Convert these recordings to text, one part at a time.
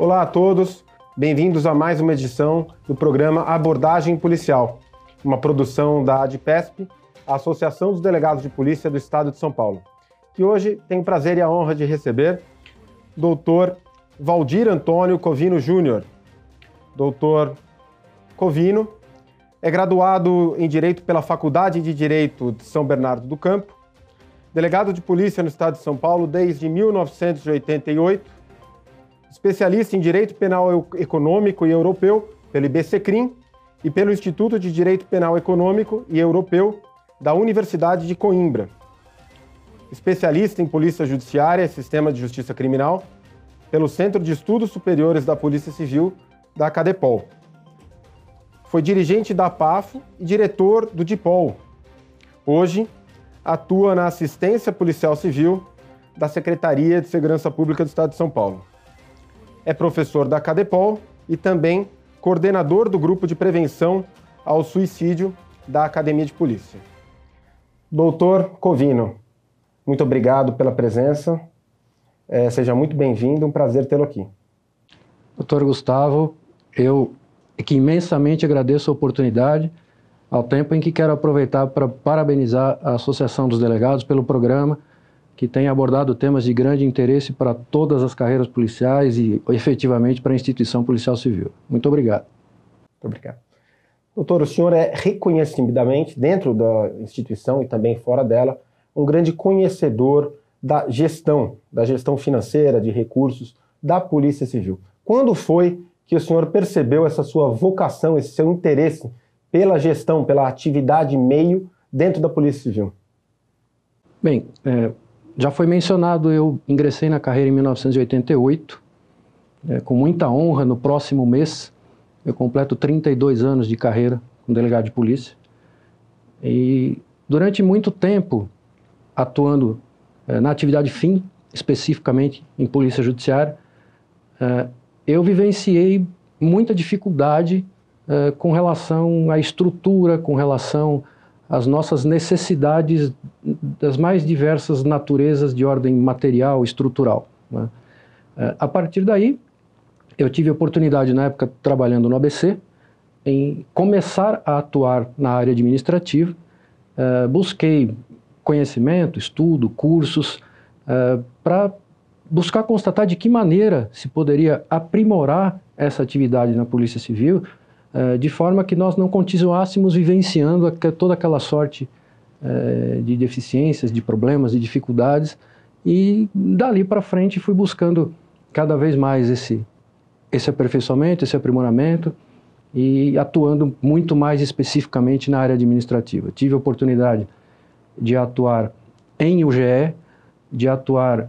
Olá a todos, bem-vindos a mais uma edição do programa Abordagem Policial, uma produção da ADPESP, a Associação dos Delegados de Polícia do Estado de São Paulo, que hoje tem o prazer e a honra de receber doutor Valdir Antônio Covino Júnior. Doutor Covino é graduado em Direito pela Faculdade de Direito de São Bernardo do Campo, delegado de polícia no estado de São Paulo desde 1988, especialista em Direito Penal Econômico e Europeu pelo IBCCRIM e pelo Instituto de Direito Penal Econômico e Europeu da Universidade de Coimbra. Especialista em Polícia Judiciária e Sistema de Justiça Criminal pelo Centro de Estudos Superiores da Polícia Civil da CADEPOL. Foi dirigente da PAFO e diretor do DIPOL. Hoje, atua na Assistência Policial Civil da Secretaria de Segurança Pública do Estado de São Paulo. É professor da CADEPOL e também coordenador do Grupo de Prevenção ao Suicídio da Academia de Polícia. Doutor Covino, muito obrigado pela presença. É, seja muito bem-vindo, um prazer tê-lo aqui. Doutor Gustavo, eu que imensamente agradeço a oportunidade, ao tempo em que quero aproveitar para parabenizar a Associação dos Delegados pelo programa, que tem abordado temas de grande interesse para todas as carreiras policiais e efetivamente para a instituição policial civil. Muito obrigado. Muito obrigado. Doutor, o senhor é reconhecidamente, dentro da instituição e também fora dela, um grande conhecedor da gestão, da gestão financeira, de recursos da Polícia Civil. Quando foi que o senhor percebeu essa sua vocação, esse seu interesse pela gestão, pela atividade meio dentro da Polícia Civil? Bem, é, já foi mencionado, eu ingressei na carreira em 1988, é, com muita honra, no próximo mês eu completo 32 anos de carreira como delegado de polícia. E durante muito tempo, atuando é, na atividade fim, especificamente em polícia judiciária, é, eu vivenciei muita dificuldade é, com relação à estrutura, com relação às nossas necessidades das mais diversas naturezas de ordem material, estrutural. Né? a partir daí, eu tive a oportunidade, na época, trabalhando no ABC, em começar a atuar na área administrativa. busquei conhecimento, estudo, cursos, uh, para buscar constatar de que maneira se poderia aprimorar essa atividade na Polícia Civil, de forma que nós não continuássemos vivenciando toda aquela sorte uh, de deficiências, de problemas, de dificuldades, e dali para frente fui buscando cada vez mais esse, esse aperfeiçoamento, esse aprimoramento, e atuando muito mais especificamente na área administrativa. Tive a oportunidade de atuar em UGE, de atuar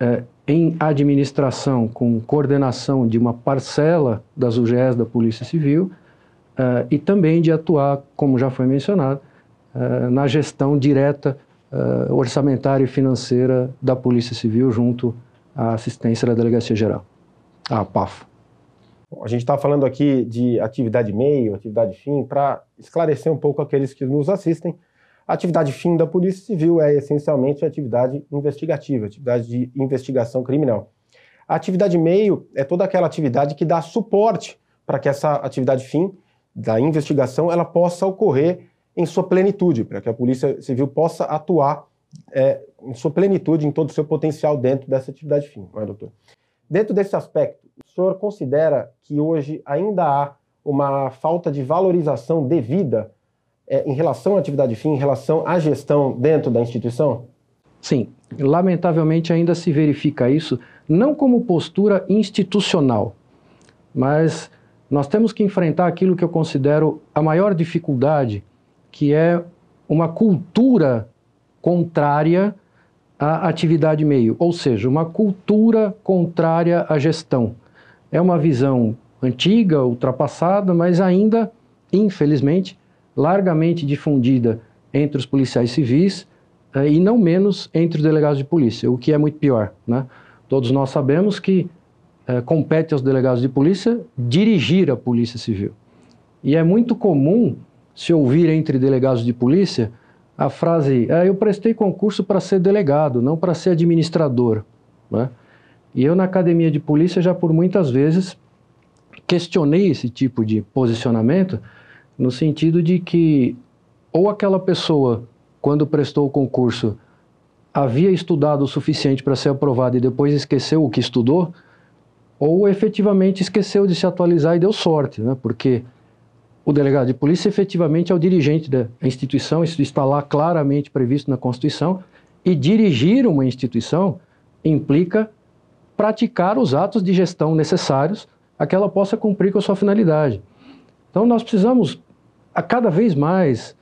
eh, em administração com coordenação de uma parcela das UGEs da Polícia Civil eh, e também de atuar, como já foi mencionado, eh, na gestão direta orçamentária e financeira da Polícia Civil junto à assistência da Delegacia Geral, a PAF. a gente está falando aqui de atividade meio, atividade fim, para esclarecer um pouco aqueles que nos assistem a atividade fim da Polícia Civil é essencialmente a atividade investigativa, atividade de investigação criminal. A atividade meio é toda aquela atividade que dá suporte para que essa atividade fim da investigação ela possa ocorrer em sua plenitude, para que a Polícia Civil possa atuar é, em sua plenitude, em todo o seu potencial dentro dessa atividade fim, não é, doutor? Dentro desse aspecto, o senhor considera que hoje ainda há uma falta de valorização devida é, em relação à atividade fim, em relação à gestão dentro da instituição? Sim, lamentavelmente ainda se verifica isso, não como postura institucional, mas nós temos que enfrentar aquilo que eu considero a maior dificuldade, que é uma cultura contrária à atividade meio, ou seja, uma cultura contrária à gestão. É uma visão antiga, ultrapassada, mas ainda, infelizmente, largamente difundida entre os policiais civis eh, e não menos entre os delegados de polícia, o que é muito pior. Né? Todos nós sabemos que eh, compete aos delegados de polícia dirigir a polícia civil. E é muito comum se ouvir entre delegados de polícia a frase: ah, eu prestei concurso para ser delegado, não para ser administrador. Né? E eu, na academia de polícia, já por muitas vezes questionei esse tipo de posicionamento, no sentido de que ou aquela pessoa, quando prestou o concurso, havia estudado o suficiente para ser aprovado e depois esqueceu o que estudou, ou efetivamente esqueceu de se atualizar e deu sorte, né? porque o delegado de polícia efetivamente é o dirigente da instituição, isso está lá claramente previsto na Constituição, e dirigir uma instituição implica praticar os atos de gestão necessários a que ela possa cumprir com a sua finalidade. Então nós precisamos a cada vez mais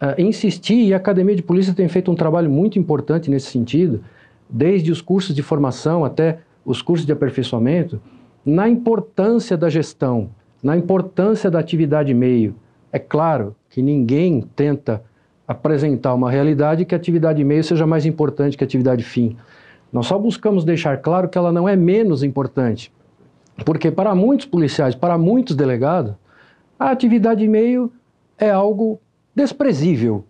uh, insistir, e a Academia de Polícia tem feito um trabalho muito importante nesse sentido, desde os cursos de formação até os cursos de aperfeiçoamento, na importância da gestão, na importância da atividade meio. É claro que ninguém tenta apresentar uma realidade que a atividade meio seja mais importante que a atividade fim. Nós só buscamos deixar claro que ela não é menos importante. Porque para muitos policiais, para muitos delegados, a atividade meio é algo desprezível.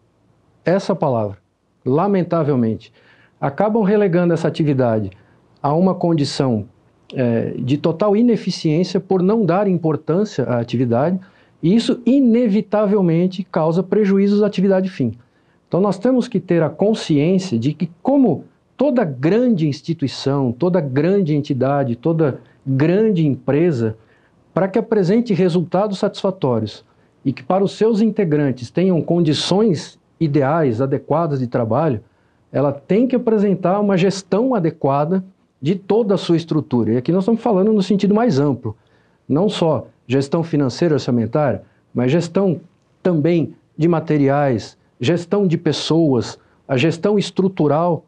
Essa palavra, lamentavelmente. Acabam relegando essa atividade a uma condição é, de total ineficiência por não dar importância à atividade, e isso inevitavelmente causa prejuízos à atividade fim. Então nós temos que ter a consciência de que, como toda grande instituição, toda grande entidade, toda grande empresa, para que apresente resultados satisfatórios e que para os seus integrantes tenham condições ideais, adequadas de trabalho, ela tem que apresentar uma gestão adequada de toda a sua estrutura. E aqui nós estamos falando no sentido mais amplo, não só gestão financeira orçamentária, mas gestão também de materiais, gestão de pessoas, a gestão estrutural,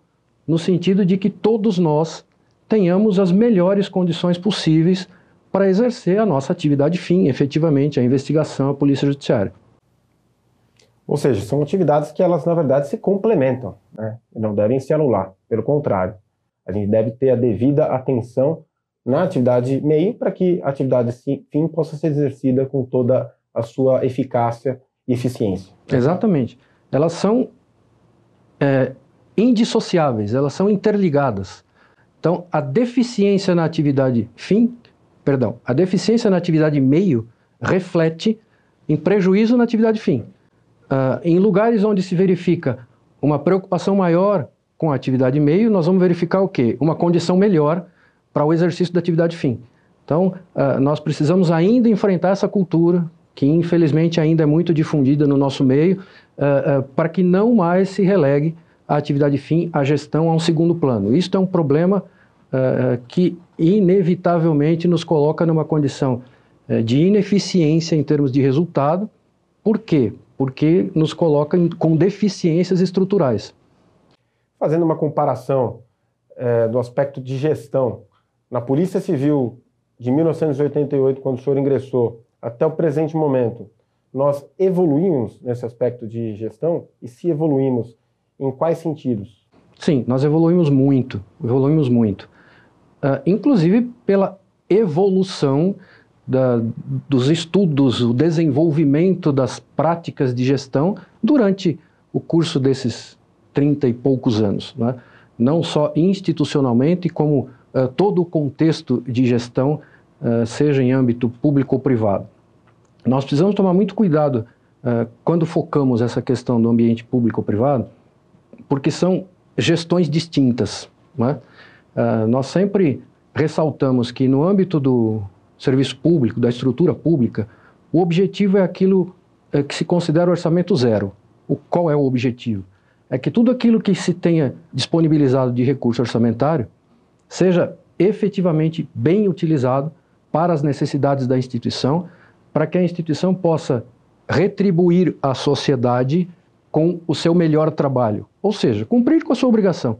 no sentido de que todos nós tenhamos as melhores condições possíveis para exercer a nossa atividade fim, efetivamente, a investigação, a polícia judiciária. Ou seja, são atividades que elas, na verdade, se complementam, né? Não devem se anular, pelo contrário. A gente deve ter a devida atenção na atividade meio para que a atividade fim possa ser exercida com toda a sua eficácia e eficiência. Exatamente. Elas são é, indissociáveis, elas são interligadas. Então, a deficiência na atividade fim, perdão, a deficiência na atividade meio reflete em prejuízo na atividade fim. Uh, em lugares onde se verifica uma preocupação maior com a atividade meio, nós vamos verificar o quê? Uma condição melhor para o exercício da atividade fim. Então, uh, nós precisamos ainda enfrentar essa cultura, que infelizmente ainda é muito difundida no nosso meio, uh, uh, para que não mais se relegue a atividade fim, a gestão a um segundo plano. Isto é um problema que inevitavelmente nos coloca numa condição de ineficiência em termos de resultado. Por quê? Porque nos coloca com deficiências estruturais. Fazendo uma comparação é, do aspecto de gestão, na Polícia Civil de 1988, quando o senhor ingressou, até o presente momento, nós evoluímos nesse aspecto de gestão? E se evoluímos, em quais sentidos? Sim, nós evoluímos muito, evoluímos muito. Uh, inclusive pela evolução da, dos estudos, o desenvolvimento das práticas de gestão durante o curso desses 30 e poucos anos. Né? Não só institucionalmente, como uh, todo o contexto de gestão, uh, seja em âmbito público ou privado. Nós precisamos tomar muito cuidado uh, quando focamos essa questão do ambiente público ou privado, porque são gestões distintas. Né? nós sempre ressaltamos que no âmbito do serviço público, da estrutura pública, o objetivo é aquilo que se considera orçamento zero. O, qual é o objetivo? É que tudo aquilo que se tenha disponibilizado de recurso orçamentário seja efetivamente bem utilizado para as necessidades da instituição, para que a instituição possa retribuir à sociedade com o seu melhor trabalho, ou seja, cumprir com a sua obrigação,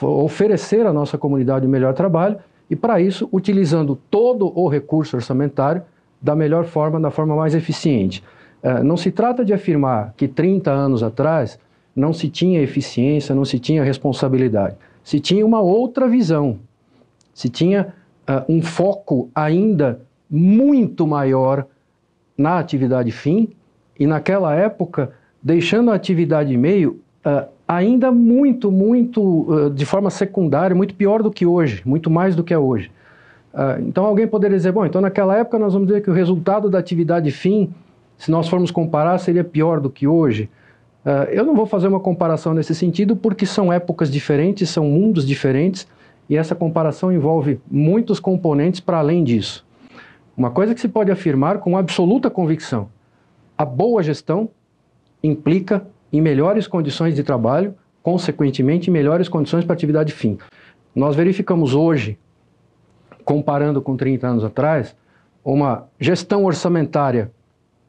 oferecer à nossa comunidade o melhor trabalho e, para isso, utilizando todo o recurso orçamentário da melhor forma, da forma mais eficiente. Eh, não se trata de afirmar que 30 anos atrás não se tinha eficiência, não se tinha responsabilidade. Se tinha uma outra visão, se tinha uh, um foco ainda muito maior na atividade fim, e naquela época, deixando a atividade meio uh, ainda muito, muito, de forma secundária, muito pior do que hoje, muito mais do que é hoje. Então alguém poderia dizer, bom, então naquela época nós vamos dizer que o resultado da atividade fim, se nós formos comparar, seria pior do que hoje. Eu não vou fazer uma comparação nesse sentido porque são épocas diferentes, são mundos diferentes e essa comparação envolve muitos componentes para além disso. Uma coisa que se pode afirmar com absoluta convicção: a boa gestão implica em melhores condições de trabalho, consequentemente, em melhores condições para atividade fim. Nós verificamos hoje, comparando com 30 anos atrás, uma gestão orçamentária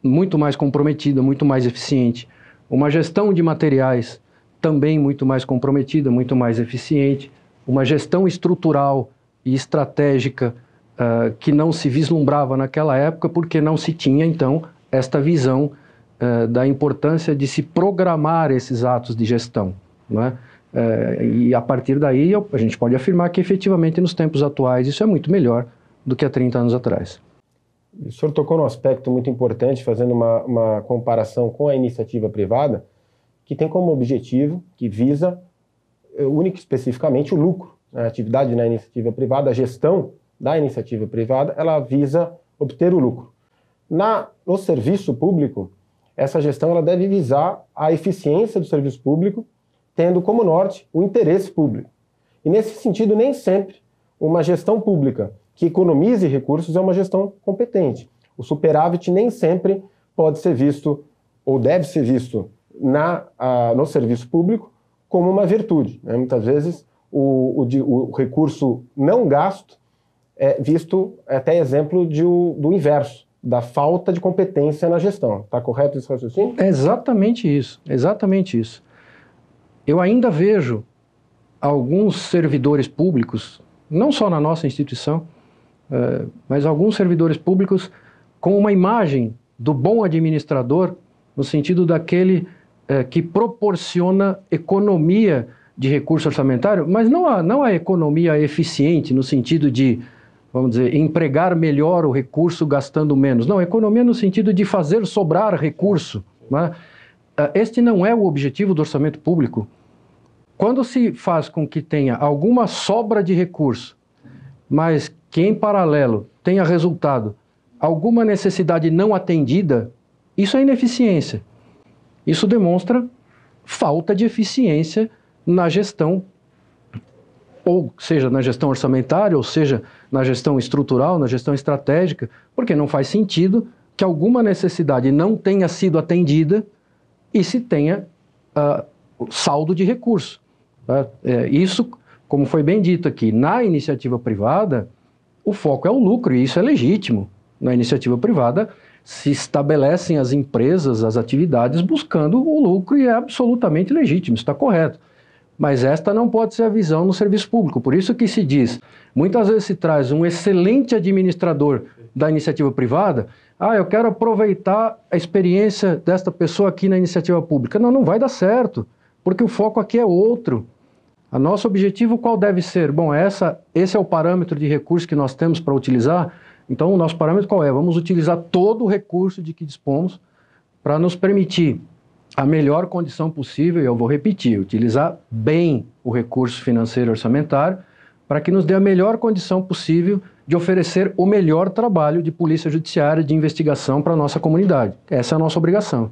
muito mais comprometida, muito mais eficiente, uma gestão de materiais também muito mais comprometida, muito mais eficiente, uma gestão estrutural e estratégica uh, que não se vislumbrava naquela época, porque não se tinha, então, esta visão uh, da importância de se programar esses atos de gestão. Uh, e a partir daí a gente pode afirmar que efetivamente nos tempos atuais isso é muito melhor do que há 30 anos atrás. O senhor tocou num aspecto muito importante, fazendo uma, uma comparação com a iniciativa privada, que tem como objetivo, que visa, único especificamente, o lucro. A atividade na iniciativa privada, a gestão da iniciativa privada, ela visa obter o lucro. Na, no serviço público, essa gestão ela deve visar a eficiência do serviço público, tendo como norte o interesse público. E nesse sentido, nem sempre uma gestão pública que economize recursos é uma gestão competente. O superávit nem sempre pode ser visto ou deve ser visto na, a, no serviço público como uma virtude. Né? Muitas vezes o, o, o recurso não gasto é visto até exemplo de, do inverso, da falta de competência na gestão. Está correto esse raciocínio? É exatamente isso, exatamente isso. Eu ainda vejo alguns servidores públicos, não só na nossa instituição, é, mas alguns servidores públicos com uma imagem do bom administrador, no sentido daquele é, que proporciona economia de recurso orçamentário, mas não a, não a economia eficiente, no sentido de, vamos dizer, empregar melhor o recurso gastando menos. Não, economia no sentido de fazer sobrar recurso. Né? Ah, este não é o objetivo do orçamento público. Quando se faz com que tenha alguma sobra de recurso, mas que em paralelo tenha resultado alguma necessidade não atendida, isso é ineficiência. Isso demonstra falta de eficiência na gestão, ou seja, na gestão orçamentária, ou seja, na gestão estrutural, na gestão estratégica, porque não faz sentido que alguma necessidade não tenha sido atendida e se tenha uh, saldo de recurso. Tá? É, isso, como foi bem dito aqui, na iniciativa privada, o foco é o lucro e isso é legítimo. Na iniciativa privada, se estabelecem as empresas, as atividades buscando o lucro e é absolutamente legítimo, está correto. Mas esta não pode ser a visão no serviço público. Por isso que se diz, muitas vezes se traz um excelente administrador da iniciativa privada, ah, eu quero aproveitar a experiência desta pessoa aqui na iniciativa pública. Não, não vai dar certo, porque o foco aqui é outro. A nosso objetivo qual deve ser? Bom, essa, esse é o parâmetro de recurso que nós temos para utilizar. Então, o nosso parâmetro qual é? Vamos utilizar todo o recurso de que dispomos para nos permitir a melhor condição possível, e eu vou repetir, utilizar bem o recurso financeiro orçamentário para que nos dê a melhor condição possível de oferecer o melhor trabalho de polícia judiciária, de investigação para a nossa comunidade. Essa é a nossa obrigação.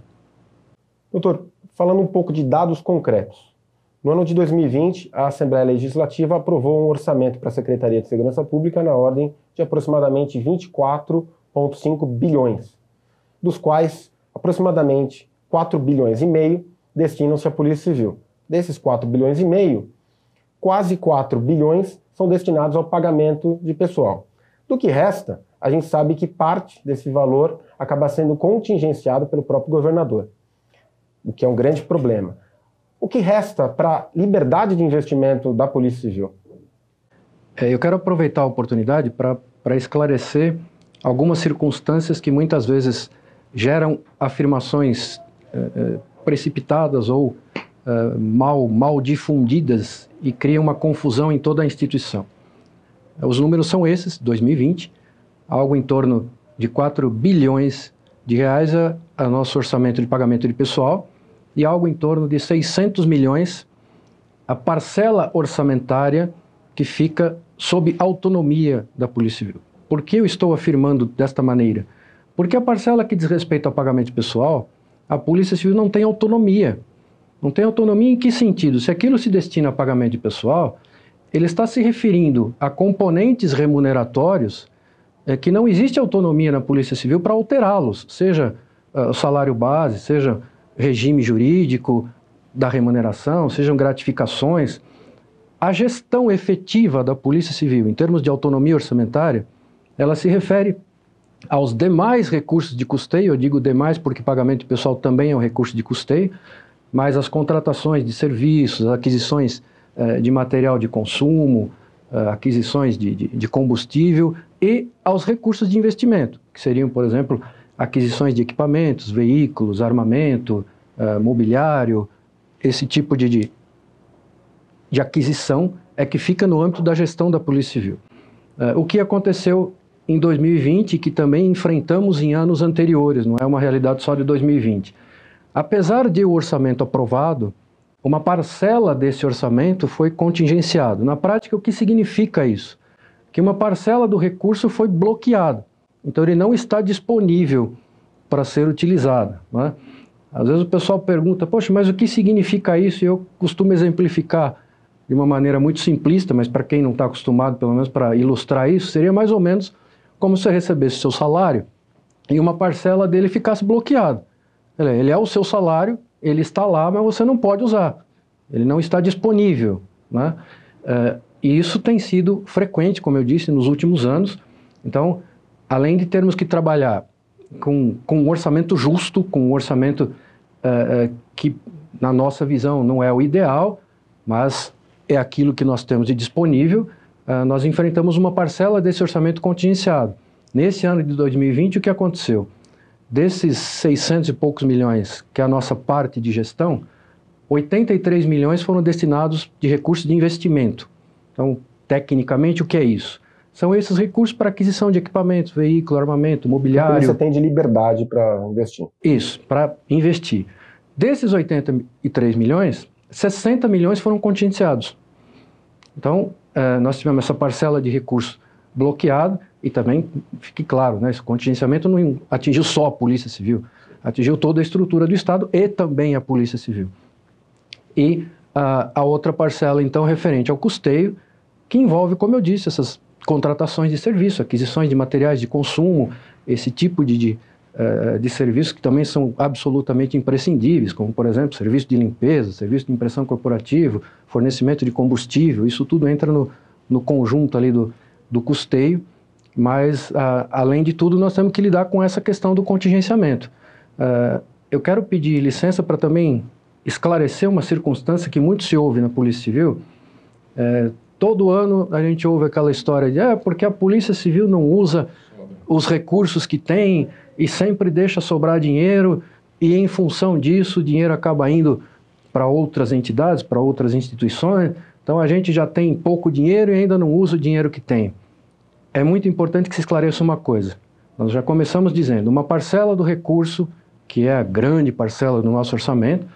Doutor, falando um pouco de dados concretos. No ano de 2020, a Assembleia Legislativa aprovou um orçamento para a Secretaria de Segurança Pública na ordem de aproximadamente 24,5 bilhões, dos quais aproximadamente 4 bilhões e meio destinam-se à Polícia Civil. Desses 4 bilhões e meio, quase 4 bilhões são destinados ao pagamento de pessoal. Do que resta, a gente sabe que parte desse valor acaba sendo contingenciado pelo próprio governador, o que é um grande problema. O que resta para liberdade de investimento da Polícia Civil? É, eu quero aproveitar a oportunidade para esclarecer algumas circunstâncias que muitas vezes geram afirmações eh, eh, precipitadas ou eh, mal, mal difundidas e criam uma confusão em toda a instituição. Os números são esses, 2020, algo em torno de 4 bilhões de reais a, a nosso orçamento de pagamento de pessoal e algo em torno de 600 milhões a parcela orçamentária que fica sob autonomia da Polícia Civil. Por que eu estou afirmando desta maneira? Porque a parcela que diz respeito ao pagamento pessoal, a Polícia Civil não tem autonomia. Não tem autonomia em que sentido? Se aquilo se destina a pagamento de pessoal, ele está se referindo a componentes remuneratórios é, que não existe autonomia na Polícia Civil para alterá-los, seja uh, o salário base, seja regime jurídico da remuneração, sejam gratificações. A gestão efetiva da Polícia Civil, em termos de autonomia orçamentária, ela se refere aos demais recursos de custeio, eu digo demais porque pagamento pessoal também é um recurso de custeio, mas as contratações de serviços, aquisições eh, de material de consumo, eh, aquisições de, de, de, combustível e aos recursos de investimento, que seriam, por exemplo, aquisições de equipamentos, veículos, armamento, eh, mobiliário, esse tipo de, de, de, aquisição é que fica no âmbito da gestão da Polícia Civil. o que aconteceu em 2020 que também enfrentamos em anos anteriores, não é uma realidade só de 2020. Apesar de o orçamento aprovado, uma parcela desse orçamento foi contingenciado. Na prática, o que significa isso? Que uma parcela do recurso foi bloqueado. Então, ele não está disponível para ser utilizado. É? Às vezes o pessoal pergunta, poxa, mas o que significa isso? E eu costumo exemplificar de uma maneira muito simplista, mas para quem não está acostumado, pelo menos para ilustrar isso, seria mais ou menos como se você recebesse seu salário e uma parcela dele ficasse bloqueado. Ele é o seu salário, ele está lá, mas você não pode usar. Ele não está disponível. Né? E isso tem sido frequente, como eu disse, nos últimos anos. Então, além de termos que trabalhar com, com um orçamento justo, com um orçamento é, é, que, na nossa visão, não é o ideal, mas é aquilo que nós temos de disponível, uh, nós enfrentamos uma parcela desse orçamento contingenciado. Nesse ano de 2020, o que aconteceu? Desses 600 e poucos milhões, que é a nossa parte de gestão, 83 milhões foram destinados de recursos de investimento. Então, tecnicamente, o que é isso? São esses recursos para aquisição de equipamentos, veículo, armamento, mobiliário. Você tem de liberdade para investir. Isso, para investir. Desses 83 milhões, 60 milhões foram contingenciados. Então, uh, nós tivemos essa parcela de recursos bloqueada e também, fique claro, né, esse contingenciamento não atingiu só a Polícia Civil, atingiu toda a estrutura do Estado e também a Polícia Civil. E uh, a outra parcela, então, referente ao custeio, que envolve, como eu disse, essas contratações de serviço, aquisições de materiais de consumo, esse tipo de, de uh, de serviços que também são absolutamente imprescindíveis, como, por exemplo, serviço de limpeza, serviço de impressão corporativa, fornecimento de combustível, isso tudo entra no, no conjunto ali do, do custeio, mas, uh, além de tudo, nós temos que lidar com essa questão do contingenciamento. Uh, eu quero pedir licença para também esclarecer uma circunstância que muito se ouve na Polícia Civil. É, todo ano a gente ouve aquela história de é porque a Polícia Civil não usa os recursos que tem e sempre deixa sobrar dinheiro e em função disso o dinheiro acaba indo para outras entidades, para outras instituições. Então a gente já tem pouco dinheiro e ainda não usa o dinheiro que tem. É muito importante que se esclareça uma coisa. Nós já começamos dizendo, uma parcela do recurso, que é a grande parcela do nosso orçamento,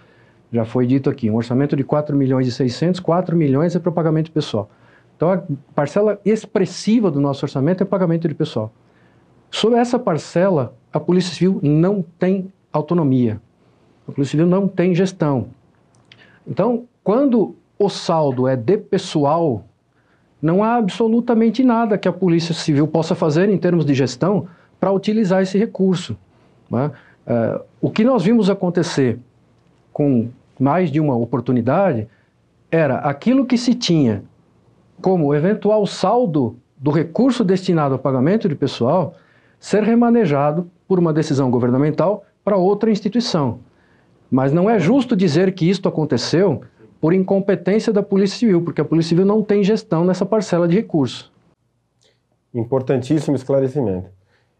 já foi dito aqui, um orçamento de 4 milhões e 600, 4 milhões é para o pagamento pessoal. Então a parcela expressiva do nosso orçamento é pagamento de pessoal. Sobre essa parcela, a Polícia Civil não tem autonomia. A Polícia Civil não tem gestão. Então, quando o saldo é de pessoal, não há absolutamente nada que a Polícia Civil possa fazer em termos de gestão para utilizar esse recurso. Né? Uh, o que nós vimos acontecer com mais de uma oportunidade era aquilo que se tinha como eventual saldo do recurso destinado ao pagamento de pessoal ser remanejado por uma decisão governamental para outra instituição. Mas não é justo dizer que isto aconteceu por incompetência da Polícia Civil, porque a Polícia Civil não tem gestão nessa parcela de recursos. Importantíssimo esclarecimento.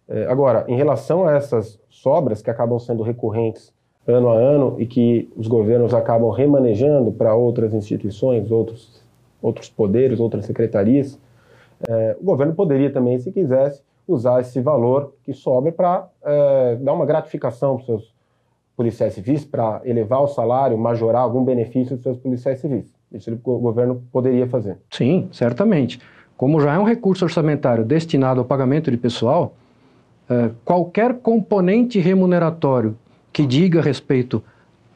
É, agora, em relação a essas sobras que acabam sendo recorrentes ano a ano e que os governos acabam remanejando para outras instituições, outros, outros poderes, outras secretarias, é, o governo poderia também, se quisesse, usar esse valor que sobra para é, dar uma gratificação para os seus, policiais civis para elevar o salário, majorar algum benefício dos seus policiais civis. Isso o governo poderia fazer. Sim, certamente. Como já é um recurso orçamentário destinado ao pagamento de pessoal, uh, qualquer componente remuneratório que diga respeito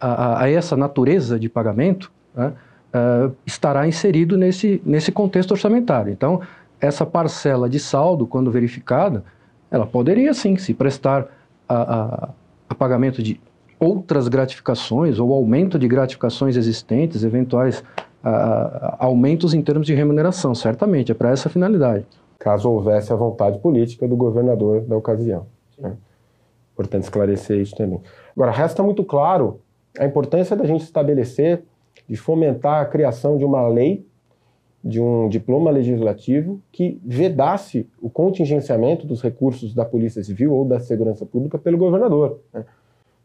a, a essa natureza de pagamento né, uh, estará inserido nesse, nesse contexto orçamentário. Então, essa parcela de saldo, quando verificada, ela poderia sim se prestar a, a, a pagamento de outras gratificações ou aumento de gratificações existentes, eventuais aumentos em termos de remuneração, certamente, é para essa finalidade. Caso houvesse a vontade política do governador da ocasião. Né? Importante esclarecer isso também. Agora, resta muito claro a importância da gente estabelecer, de fomentar a criação de uma lei de um diploma legislativo que vedasse o contingenciamento dos recursos da Polícia Civil ou da Segurança Pública pelo governador. Né?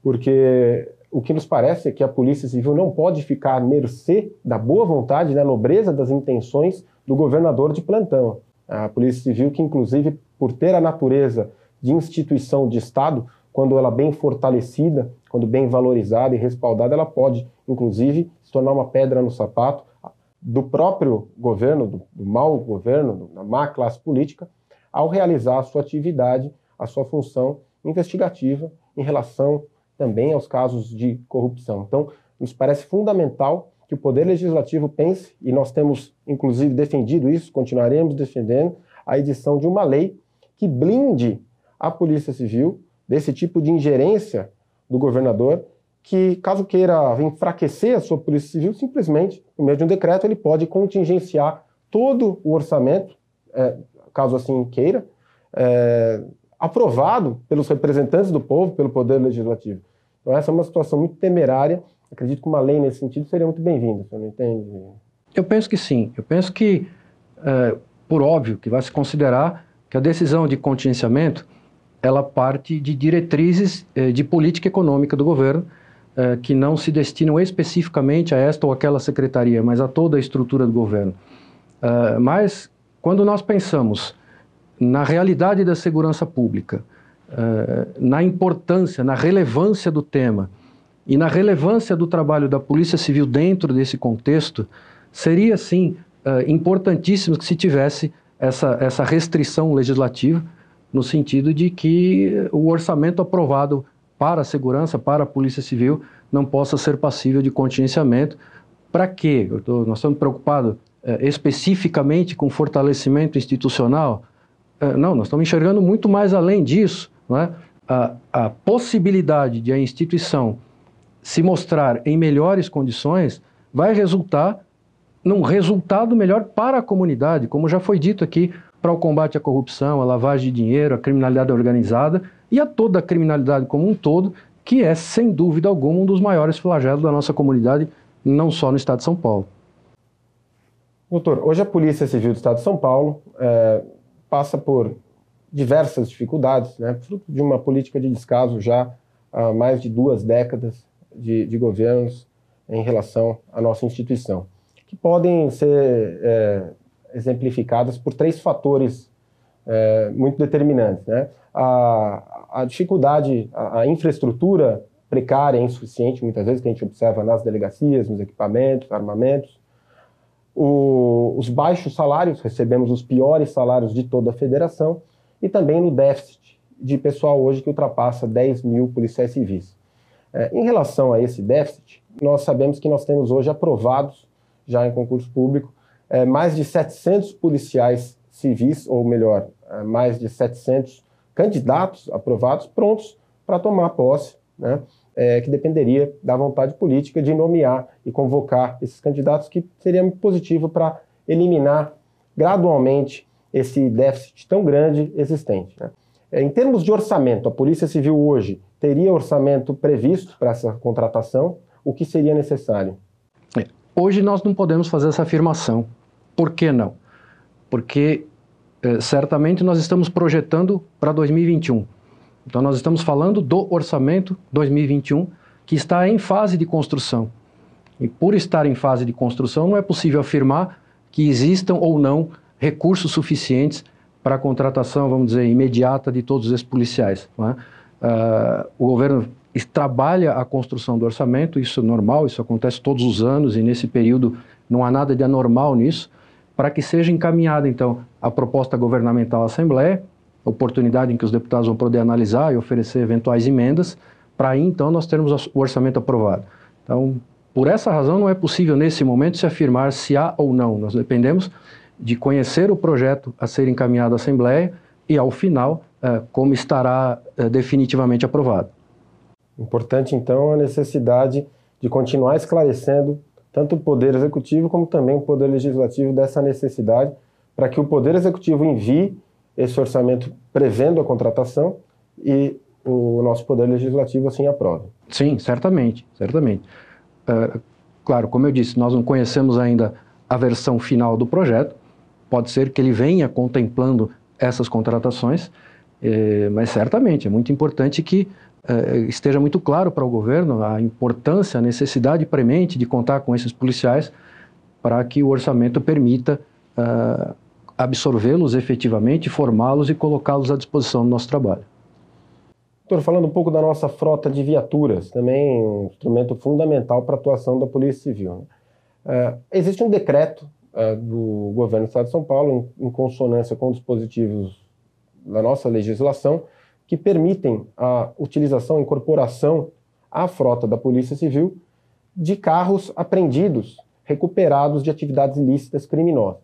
Porque o que nos parece é que a Polícia Civil não pode ficar à mercê da boa vontade, da nobreza das intenções do governador de plantão. A Polícia Civil, que inclusive, por ter a natureza de instituição de Estado, quando ela bem fortalecida, quando bem valorizada e respaldada, ela pode, inclusive, se tornar uma pedra no sapato do próprio governo, do, do mau governo, da má classe política, ao realizar a sua atividade, a sua função investigativa em relação também aos casos de corrupção. Então, nos parece fundamental que o Poder Legislativo pense, e nós temos inclusive defendido isso, continuaremos defendendo, a edição de uma lei que blinde a Polícia Civil desse tipo de ingerência do governador que, caso queira enfraquecer a sua Polícia Civil, simplesmente, no meio de um decreto, ele pode contingenciar todo o orçamento, é, caso assim queira, é, aprovado pelos representantes do povo, pelo Poder Legislativo. Então, essa é uma situação muito temerária. Acredito que uma lei nesse sentido seria muito bem-vinda, você não entende? Eu penso que sim. Eu penso que, é, por óbvio, que vai se considerar que a decisão de contingenciamento ela parte de diretrizes é, de política econômica do governo, eh, que não se destinam especificamente a esta ou aquela secretaria, mas a toda a estrutura do governo. Uh, mas, quando nós pensamos na realidade da segurança pública, uh, na importância, na relevância do tema e na relevância do trabalho da Polícia Civil dentro desse contexto, seria, sim, importantíssimo que se tivesse essa, essa restrição legislativa, no sentido de que o orçamento aprovado para a segurança, para a Polícia Civil, não possa ser passível de contingenciamento. Para quê? Tô, nós estamos preocupados é, especificamente com fortalecimento institucional? É, não, nós estamos enxergando muito mais além disso. É? A, a possibilidade de a instituição se mostrar em melhores condições vai resultar num resultado melhor para a comunidade, como já foi dito aqui, para o combate à corrupção, à lavagem de dinheiro, à criminalidade organizada e a toda a criminalidade como um todo, que é, sem dúvida alguma, um dos maiores flagelos da nossa comunidade, não só no estado de São Paulo. Doutor, hoje a Polícia Civil do Estado de São Paulo é, passa por diversas dificuldades, né, fruto de uma política de descaso já há mais de duas décadas de, de governos em relação à nossa instituição, que podem ser é, exemplificadas por três fatores é, muito determinantes. Né? A, a dificuldade, a, a, infraestrutura precária e insuficiente, muitas vezes, que a gente observa nas delegacias, nos equipamentos, armamentos. O, os baixos salários, recebemos os piores salários de toda a federação, e também no déficit de pessoal hoje que ultrapassa 10 mil policiais civis. É, em relação a esse déficit, nós sabemos que nós temos hoje aprovados, já em concurso público, é, mais de 700 policiais civis, ou melhor, é, mais de 700 candidatos aprovados prontos para tomar posse, né, é, que dependeria da vontade política de nomear e convocar esses candidatos, que seria positivo para eliminar gradualmente esse déficit tão grande existente. Né. É, em termos de orçamento, a Polícia Civil hoje teria orçamento previsto para essa contratação? O que seria necessário? Hoje nós não podemos fazer essa afirmação. Por que não? Porque eh, certamente nós estamos projetando para 2021. Então nós estamos falando do orçamento 2021 que está em fase de construção. E por estar em fase de construção, não é possível afirmar que existam ou não recursos suficientes para a contratação, vamos dizer, imediata de todos esses policiais. É? Uh, o governo trabalha a construção do orçamento, isso é normal, isso acontece todos os anos e nesse período não há nada de anormal nisso, para que seja encaminhada então a proposta governamental à Assembleia, oportunidade em que os deputados vão poder analisar e oferecer eventuais emendas, para aí então nós termos o orçamento aprovado. Então, por essa razão não é possível nesse momento se afirmar se há ou não, nós dependemos de conhecer o projeto a ser encaminhado à Assembleia e ao final eh, como estará eh, definitivamente aprovado. Importante, então, a necessidade de continuar esclarecendo tanto o Poder Executivo como também o Poder Legislativo dessa necessidade para que o Poder Executivo envie esse orçamento prevendo a contratação e o nosso Poder Legislativo assim aprove. Sim, certamente, certamente. Uh, claro, como eu disse, nós não conhecemos ainda a versão final do projeto, pode ser que ele venha contemplando essas contratações, eh, mas certamente é muito importante que esteja muito claro para o governo a importância, a necessidade premente de contar com esses policiais para que o orçamento permita uh, absorvê-los efetivamente, formá-los e colocá-los à disposição do nosso trabalho. Doutor, falando um pouco da nossa frota de viaturas, também um instrumento fundamental para a atuação da Polícia Civil. Né? Uh, existe um decreto uh, do governo do Estado de São Paulo, em, em consonância com dispositivos da nossa legislação, que permitem a utilização, incorporação à frota da Polícia Civil de carros apreendidos, recuperados de atividades ilícitas criminosas.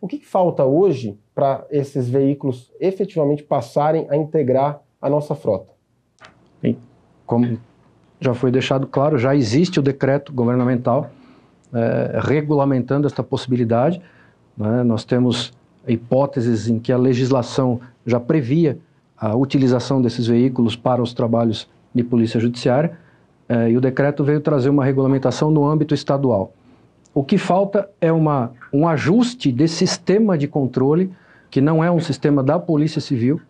O que, que falta hoje para esses veículos efetivamente passarem a integrar a nossa frota? Bem, como já foi deixado claro, já existe o decreto governamental é, regulamentando esta possibilidade. Né? Nós temos hipóteses em que a legislação já previa a utilização desses veículos para os trabalhos de polícia judiciária, eh, e o decreto veio trazer uma regulamentação no âmbito estadual. O que falta é uma, um ajuste desse sistema de controle, que não é um sistema da Polícia Civil,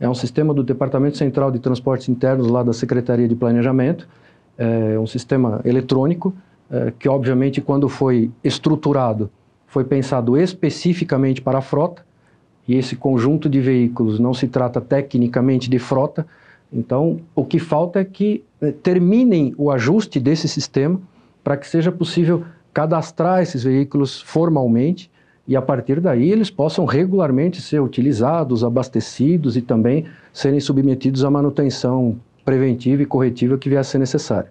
é um sistema do Departamento Central de Transportes Internos, lá da Secretaria de Planejamento, é um sistema eletrônico, é, que obviamente quando foi estruturado, foi pensado especificamente para a frota, e esse conjunto de veículos não se trata tecnicamente de frota, então o que falta é que eh, terminem o ajuste desse sistema para que seja possível cadastrar esses veículos formalmente e a partir daí eles possam regularmente ser utilizados, abastecidos e também serem submetidos à manutenção preventiva e corretiva que vier a ser necessária.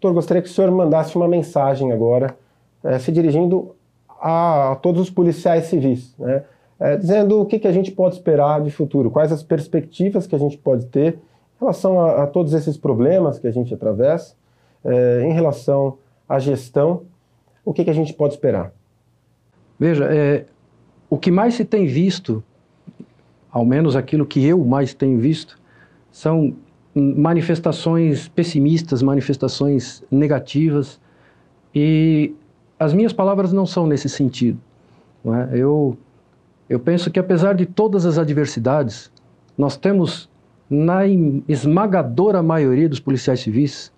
Doutor, gostaria que o senhor mandasse uma mensagem agora, eh, se dirigindo a, a todos os policiais civis, né? É, dizendo o que, que a gente pode esperar de futuro, quais as perspectivas que a gente pode ter em relação a, a todos esses problemas que a gente atravessa, é, em relação à gestão, o que, que a gente pode esperar? Veja, é, o que mais se tem visto, ao menos aquilo que eu mais tenho visto, são manifestações pessimistas, manifestações negativas, e as minhas palavras não são nesse sentido. Não é? Eu eu penso que apesar de todas as adversidades, nós temos na esmagadora maioria dos policiais civis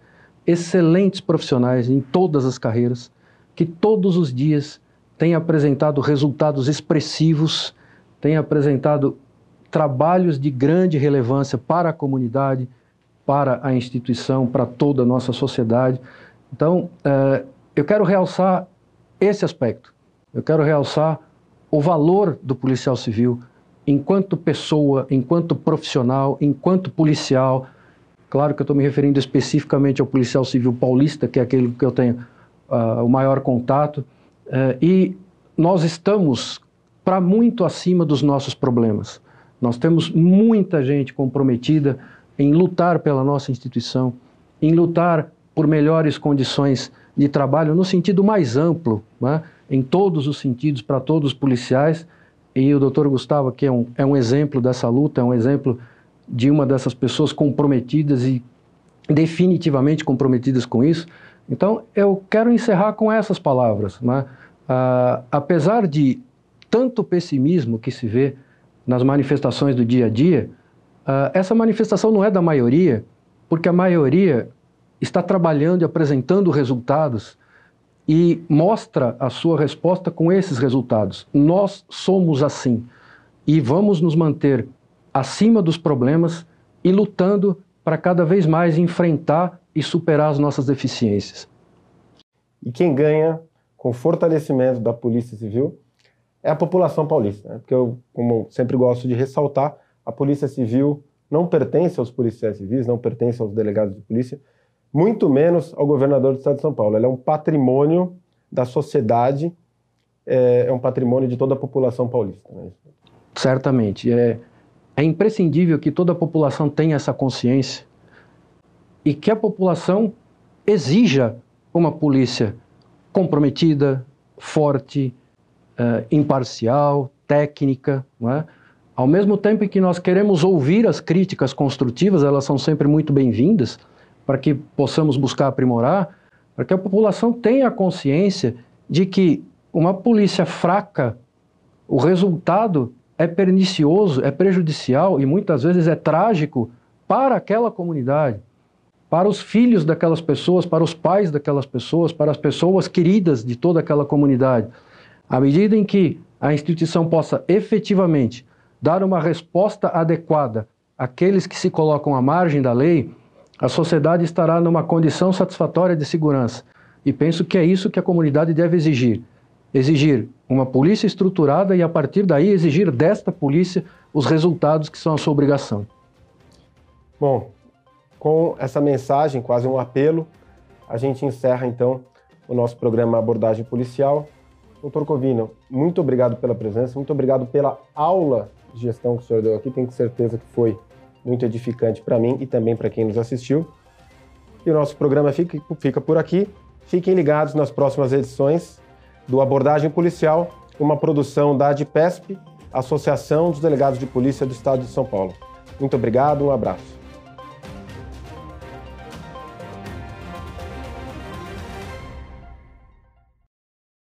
excelentes profissionais em todas as carreiras, que todos os dias têm apresentado resultados expressivos, têm apresentado trabalhos de grande relevância para a comunidade, para a instituição, para toda a nossa sociedade. Então, eh, eu quero realçar esse aspecto. Eu quero realçar o valor do policial civil enquanto pessoa, enquanto profissional, enquanto policial. Claro que eu estou me referindo especificamente ao policial civil paulista, que é aquele que eu tenho uh, o maior contato. Uh, e nós estamos para muito acima dos nossos problemas. Nós temos muita gente comprometida em lutar pela nossa instituição, em lutar por melhores condições de trabalho no sentido mais amplo. Né? Em todos os sentidos para todos os policiais. E o doutor Gustavo aqui é um, é um exemplo dessa luta, é um exemplo de uma dessas pessoas comprometidas e definitivamente comprometidas com isso. Então, eu quero encerrar com essas palavras. Né? Ah, apesar de tanto pessimismo que se vê nas manifestações do dia a dia, ah, essa manifestação não é da maioria, porque a maioria está trabalhando e apresentando resultados e mostra a sua resposta com esses resultados. Nós somos assim e vamos nos manter acima dos problemas e lutando para cada vez mais enfrentar e superar as nossas deficiências. E quem ganha com o fortalecimento da Polícia Civil é a população paulista, né? porque eu, como sempre gosto de ressaltar, a Polícia Civil não pertence aos policiais civis, não pertence aos delegados de polícia, muito menos ao governador do estado de São Paulo. Ela é um patrimônio da sociedade, é, é um patrimônio de toda a população paulista. Né? Certamente. É, é imprescindível que toda a população tenha essa consciência e que a população exija uma polícia comprometida, forte, uh, imparcial, técnica, é? Ao mesmo tempo que nós queremos ouvir as críticas construtivas, elas são sempre muito bem-vindas, para que possamos buscar aprimorar, para que a população tenha consciência de que uma polícia fraca, o resultado é pernicioso, é prejudicial e muitas vezes é trágico para aquela comunidade, para os filhos daquelas pessoas, para os pais daquelas pessoas, para as pessoas queridas de toda aquela comunidade. À medida em que a instituição possa efetivamente dar uma resposta adequada àqueles que se colocam à margem da lei, a sociedade estará numa condição satisfatória de segurança. E penso que é isso que a comunidade deve exigir. Exigir uma polícia estruturada e, a partir daí, exigir desta polícia os resultados que são a sua obrigação. Bom, com essa mensagem, quase um apelo, a gente encerra então o nosso programa Abordagem Policial. Doutor Covino, muito obrigado pela presença, muito obrigado pela aula de gestão que o senhor deu aqui. Tenho certeza que foi muito edificante para mim e também para quem nos assistiu. E o nosso programa fica, fica por aqui. Fiquem ligados nas próximas edições do Abordagem Policial, uma produção da ADPESP, Associação dos Delegados de Polícia do Estado de São Paulo. Muito obrigado, um abraço.